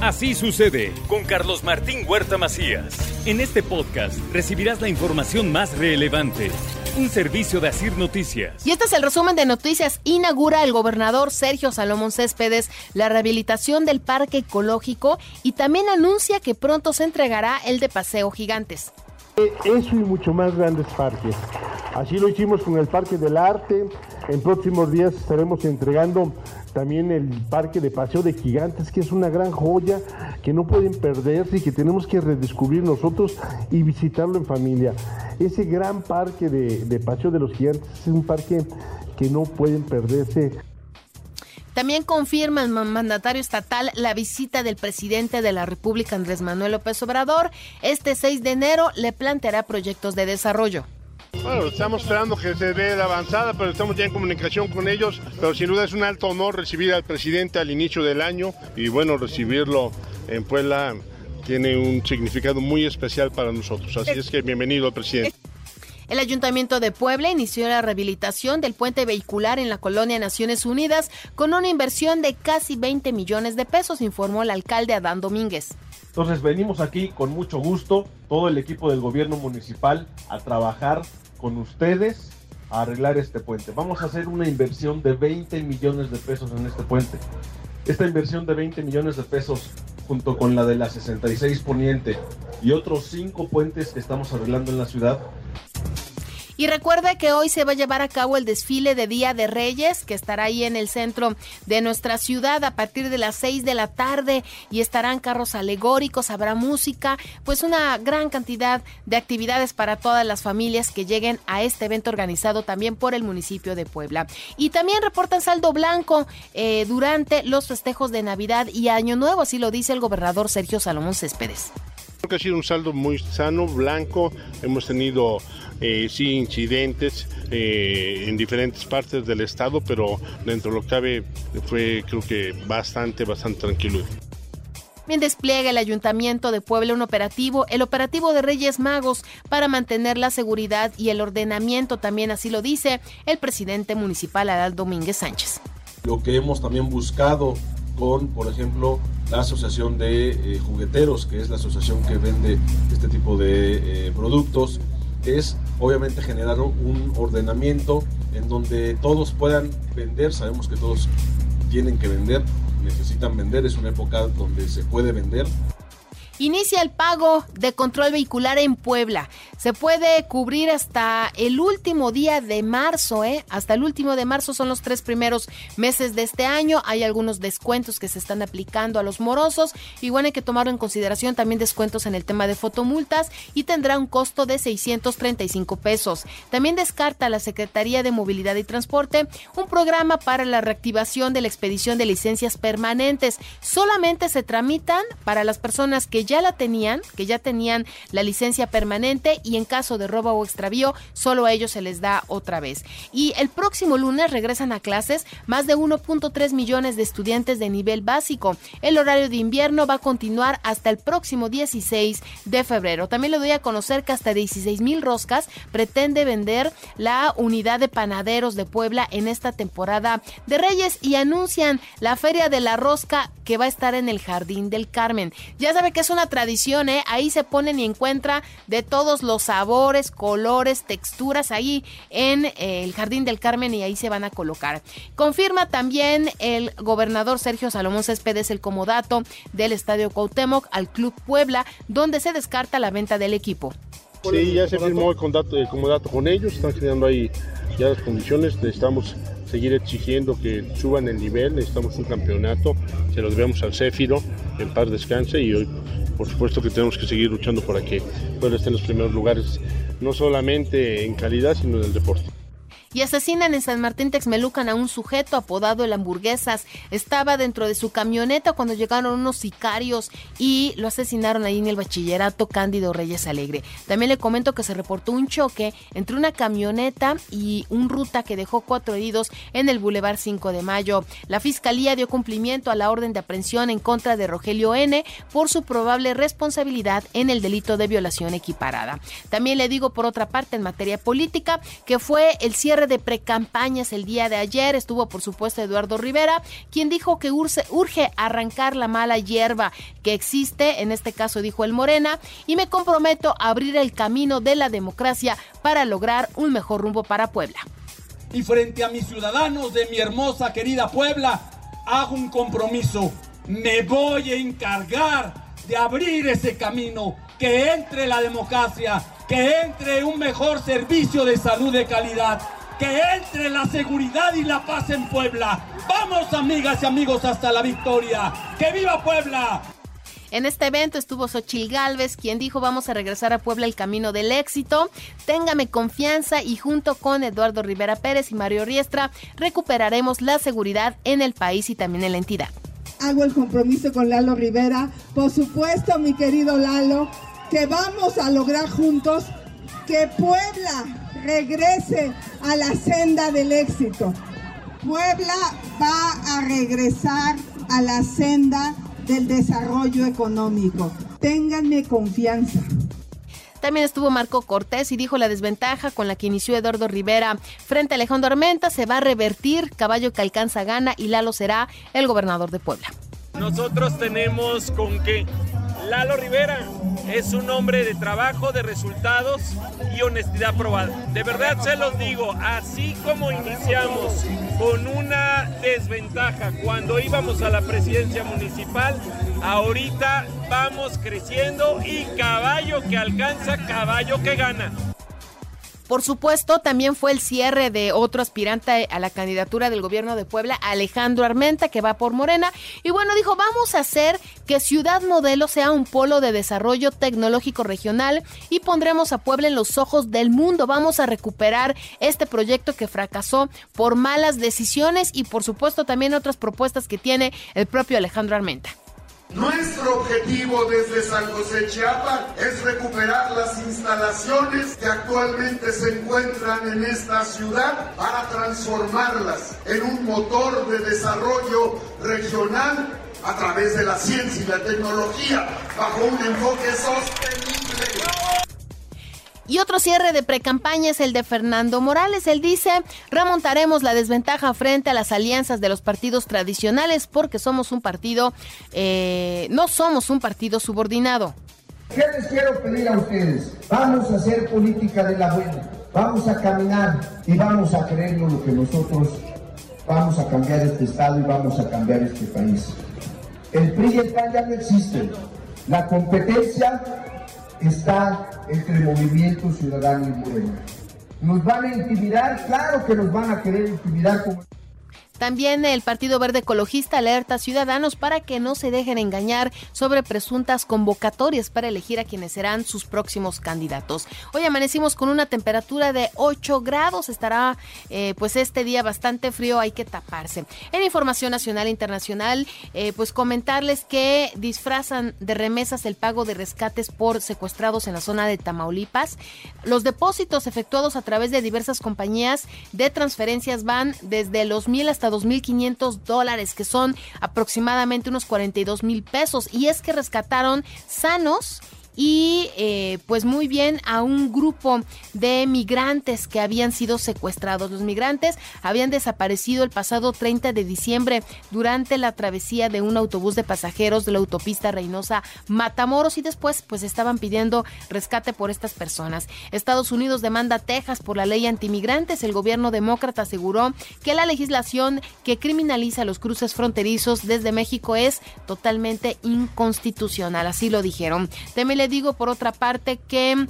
Así sucede con Carlos Martín Huerta Macías. En este podcast recibirás la información más relevante. Un servicio de Asir Noticias. Y este es el resumen de noticias. Inaugura el gobernador Sergio Salomón Céspedes la rehabilitación del parque ecológico y también anuncia que pronto se entregará el de Paseo Gigantes. Eso y mucho más grandes parques. Así lo hicimos con el Parque del Arte. En próximos días estaremos entregando también el Parque de Paseo de Gigantes, que es una gran joya que no pueden perderse y que tenemos que redescubrir nosotros y visitarlo en familia. Ese gran parque de, de Paseo de los Gigantes es un parque que no pueden perderse. También confirma el mandatario estatal la visita del presidente de la República, Andrés Manuel López Obrador. Este 6 de enero le planteará proyectos de desarrollo. Bueno, estamos esperando que se dé la avanzada, pero estamos ya en comunicación con ellos. Pero sin duda es un alto honor recibir al presidente al inicio del año y bueno, recibirlo en Puebla tiene un significado muy especial para nosotros. Así es que bienvenido, presidente. El Ayuntamiento de Puebla inició la rehabilitación del puente vehicular en la colonia Naciones Unidas con una inversión de casi 20 millones de pesos, informó el alcalde Adán Domínguez. Entonces venimos aquí con mucho gusto, todo el equipo del gobierno municipal, a trabajar con ustedes a arreglar este puente. Vamos a hacer una inversión de 20 millones de pesos en este puente. Esta inversión de 20 millones de pesos junto con la de la 66 Poniente y otros cinco puentes que estamos arreglando en la ciudad, y recuerda que hoy se va a llevar a cabo el desfile de Día de Reyes, que estará ahí en el centro de nuestra ciudad a partir de las 6 de la tarde y estarán carros alegóricos, habrá música, pues una gran cantidad de actividades para todas las familias que lleguen a este evento organizado también por el municipio de Puebla. Y también reportan saldo blanco eh, durante los festejos de Navidad y Año Nuevo, así lo dice el gobernador Sergio Salomón Céspedes. Creo que ha sido un saldo muy sano, blanco. Hemos tenido eh, sí incidentes eh, en diferentes partes del estado, pero dentro de lo que cabe fue creo que bastante, bastante tranquilo. Bien despliega el Ayuntamiento de Puebla un operativo, el operativo de Reyes Magos, para mantener la seguridad y el ordenamiento, también así lo dice el presidente municipal Adal Domínguez Sánchez. Lo que hemos también buscado con, por ejemplo, la Asociación de eh, Jugueteros, que es la asociación que vende este tipo de productos, es obviamente generar un ordenamiento en donde todos puedan vender, sabemos que todos tienen que vender, necesitan vender, es una época donde se puede vender, Inicia el pago de control vehicular en Puebla. Se puede cubrir hasta el último día de marzo, ¿eh? Hasta el último de marzo son los tres primeros meses de este año. Hay algunos descuentos que se están aplicando a los morosos. Bueno, hay que tomar en consideración también descuentos en el tema de fotomultas y tendrá un costo de 635 pesos. También descarta la Secretaría de Movilidad y Transporte un programa para la reactivación de la expedición de licencias permanentes. Solamente se tramitan para las personas que ya la tenían, que ya tenían la licencia permanente y en caso de robo o extravío, solo a ellos se les da otra vez. Y el próximo lunes regresan a clases más de 1.3 millones de estudiantes de nivel básico. El horario de invierno va a continuar hasta el próximo 16 de febrero. También le doy a conocer que hasta 16 mil roscas pretende vender la unidad de panaderos de Puebla en esta temporada de Reyes y anuncian la feria de la rosca que va a estar en el Jardín del Carmen. Ya sabe que es una tradición, ¿eh? Ahí se ponen y encuentra de todos los sabores, colores, texturas ahí en eh, el Jardín del Carmen y ahí se van a colocar. Confirma también el gobernador Sergio Salomón Céspedes el comodato del Estadio Cuauhtémoc al Club Puebla, donde se descarta la venta del equipo. Sí, ya se firmó el, el comodato con ellos, están generando ahí ya las condiciones, necesitamos seguir exigiendo que suban el nivel, necesitamos un campeonato, se lo debemos al Céfiro, en paz descanse y hoy por supuesto que tenemos que seguir luchando para que Puebla esté en los primeros lugares, no solamente en calidad, sino en el deporte. Y asesinan en San Martín Texmelucan a un sujeto apodado el Hamburguesas. Estaba dentro de su camioneta cuando llegaron unos sicarios y lo asesinaron ahí en el bachillerato Cándido Reyes Alegre. También le comento que se reportó un choque entre una camioneta y un ruta que dejó cuatro heridos en el Boulevard 5 de Mayo. La fiscalía dio cumplimiento a la orden de aprehensión en contra de Rogelio N por su probable responsabilidad en el delito de violación equiparada. También le digo por otra parte en materia política que fue el cierre de precampañas el día de ayer. Estuvo por supuesto Eduardo Rivera, quien dijo que urge, urge arrancar la mala hierba que existe, en este caso dijo el Morena, y me comprometo a abrir el camino de la democracia para lograr un mejor rumbo para Puebla. Y frente a mis ciudadanos de mi hermosa querida Puebla, hago un compromiso. Me voy a encargar de abrir ese camino, que entre la democracia, que entre un mejor servicio de salud de calidad, que entre la seguridad y la paz en Puebla. Vamos amigas y amigos hasta la victoria. ¡Que viva Puebla! En este evento estuvo Xochil Gálvez, quien dijo vamos a regresar a Puebla el camino del éxito. Téngame confianza y junto con Eduardo Rivera Pérez y Mario Riestra recuperaremos la seguridad en el país y también en la entidad. Hago el compromiso con Lalo Rivera. Por supuesto, mi querido Lalo, que vamos a lograr juntos que Puebla regrese a la senda del éxito. Puebla va a regresar a la senda del desarrollo económico. Ténganme confianza. También estuvo Marco Cortés y dijo la desventaja con la que inició Eduardo Rivera frente a Alejandro Armenta se va a revertir, caballo que alcanza gana y Lalo será el gobernador de Puebla. Nosotros tenemos con que Lalo Rivera es un hombre de trabajo, de resultados y honestidad probada. De verdad se los digo, así como iniciamos con una desventaja cuando íbamos a la presidencia municipal, ahorita vamos creciendo y caballo que alcanza, caballo que gana. Por supuesto, también fue el cierre de otro aspirante a la candidatura del gobierno de Puebla, Alejandro Armenta, que va por Morena. Y bueno, dijo, vamos a hacer que Ciudad Modelo sea un polo de desarrollo tecnológico regional y pondremos a Puebla en los ojos del mundo. Vamos a recuperar este proyecto que fracasó por malas decisiones y por supuesto también otras propuestas que tiene el propio Alejandro Armenta. Nuestro objetivo desde San José Chiapa es recuperar las instalaciones que actualmente se encuentran en esta ciudad para transformarlas en un motor de desarrollo regional a través de la ciencia y la tecnología bajo un enfoque sostenible. Y otro cierre de precampaña es el de Fernando Morales. Él dice, remontaremos la desventaja frente a las alianzas de los partidos tradicionales porque somos un partido, eh, no somos un partido subordinado. ¿Qué les quiero pedir a ustedes? Vamos a hacer política de la buena, vamos a caminar y vamos a creernos lo que nosotros vamos a cambiar este Estado y vamos a cambiar este país. El PRI y el PAN ya no existen. La competencia está entre Movimiento Ciudadano y Morena. ¿Nos van a intimidar? Claro que nos van a querer intimidar como... También el Partido Verde Ecologista alerta a ciudadanos para que no se dejen engañar sobre presuntas convocatorias para elegir a quienes serán sus próximos candidatos. Hoy amanecimos con una temperatura de 8 grados. Estará eh, pues este día bastante frío, hay que taparse. En información nacional e internacional, eh, pues comentarles que disfrazan de remesas el pago de rescates por secuestrados en la zona de Tamaulipas. Los depósitos efectuados a través de diversas compañías de transferencias van desde los mil hasta 2.500 dólares, que son aproximadamente unos 42 mil pesos. Y es que rescataron sanos y eh, pues muy bien a un grupo de migrantes que habían sido secuestrados. Los migrantes habían desaparecido el pasado 30 de diciembre durante la travesía de un autobús de pasajeros de la autopista Reynosa Matamoros y después pues estaban pidiendo rescate por estas personas. Estados Unidos demanda Texas por la ley antimigrantes. El gobierno demócrata aseguró que la legislación que criminaliza los cruces fronterizos desde México es totalmente inconstitucional. Así lo dijeron digo por otra parte que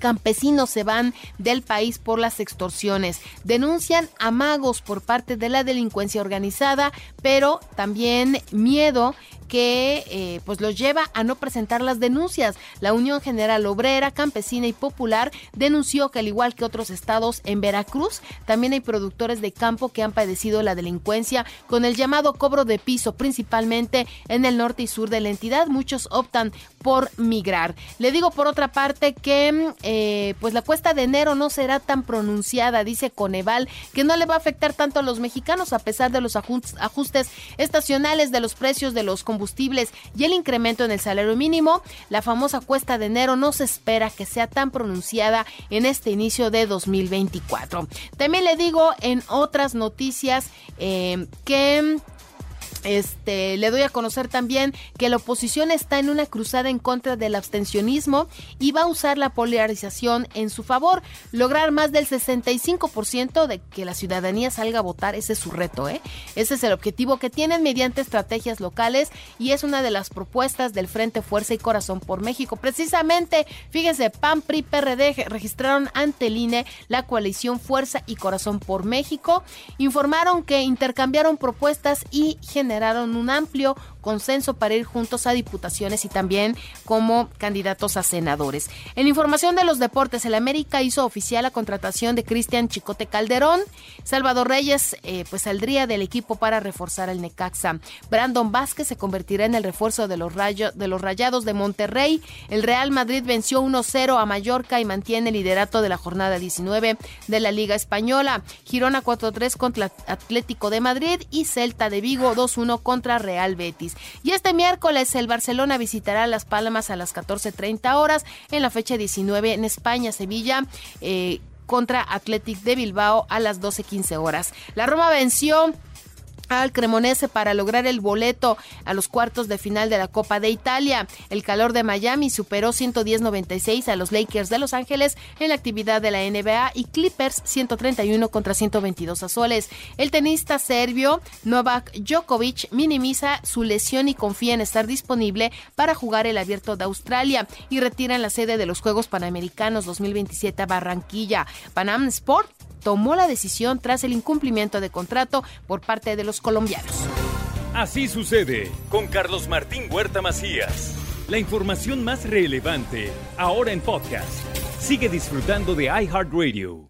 campesinos se van del país por las extorsiones. Denuncian amagos por parte de la delincuencia organizada, pero también miedo que eh, pues los lleva a no presentar las denuncias. La Unión General Obrera, Campesina y Popular denunció que al igual que otros estados en Veracruz, también hay productores de campo que han padecido la delincuencia con el llamado cobro de piso, principalmente en el norte y sur de la entidad. Muchos optan por migrar. Le digo por otra parte que eh, pues la cuesta de enero no será tan pronunciada, dice Coneval, que no le va a afectar tanto a los mexicanos a pesar de los ajustes estacionales de los precios de los combustibles y el incremento en el salario mínimo. La famosa cuesta de enero no se espera que sea tan pronunciada en este inicio de 2024. También le digo en otras noticias eh, que este, le doy a conocer también que la oposición está en una cruzada en contra del abstencionismo y va a usar la polarización en su favor. Lograr más del 65% de que la ciudadanía salga a votar, ese es su reto, ¿eh? Ese es el objetivo que tienen mediante estrategias locales y es una de las propuestas del Frente Fuerza y Corazón por México. Precisamente, fíjense, PAN, PRI, PRD registraron ante el INE la coalición Fuerza y Corazón por México. Informaron que intercambiaron propuestas y generaron generaron un amplio consenso para ir juntos a diputaciones y también como candidatos a senadores. En información de los deportes, el América hizo oficial la contratación de Cristian Chicote Calderón. Salvador Reyes eh, pues saldría del equipo para reforzar el Necaxa. Brandon Vázquez se convertirá en el refuerzo de los, de los Rayados de Monterrey. El Real Madrid venció 1-0 a Mallorca y mantiene el liderato de la jornada 19 de la Liga Española. Girona 4-3 contra Atlético de Madrid y Celta de Vigo 2-1 contra Real Betis. Y este miércoles el Barcelona visitará Las Palmas a las 14.30 horas en la fecha 19 en España, Sevilla. Eh, contra Athletic de Bilbao a las 12.15 horas. La Roma venció al Cremonese para lograr el boleto a los cuartos de final de la Copa de Italia. El calor de Miami superó 110-96 a los Lakers de Los Ángeles en la actividad de la NBA y Clippers 131 contra 122 a soles. El tenista serbio Novak Djokovic minimiza su lesión y confía en estar disponible para jugar el Abierto de Australia y retira en la sede de los Juegos Panamericanos 2027 a Barranquilla. Panam Sport tomó la decisión tras el incumplimiento de contrato por parte de los colombianos. Así sucede con Carlos Martín Huerta Macías. La información más relevante ahora en podcast. Sigue disfrutando de iHeartRadio.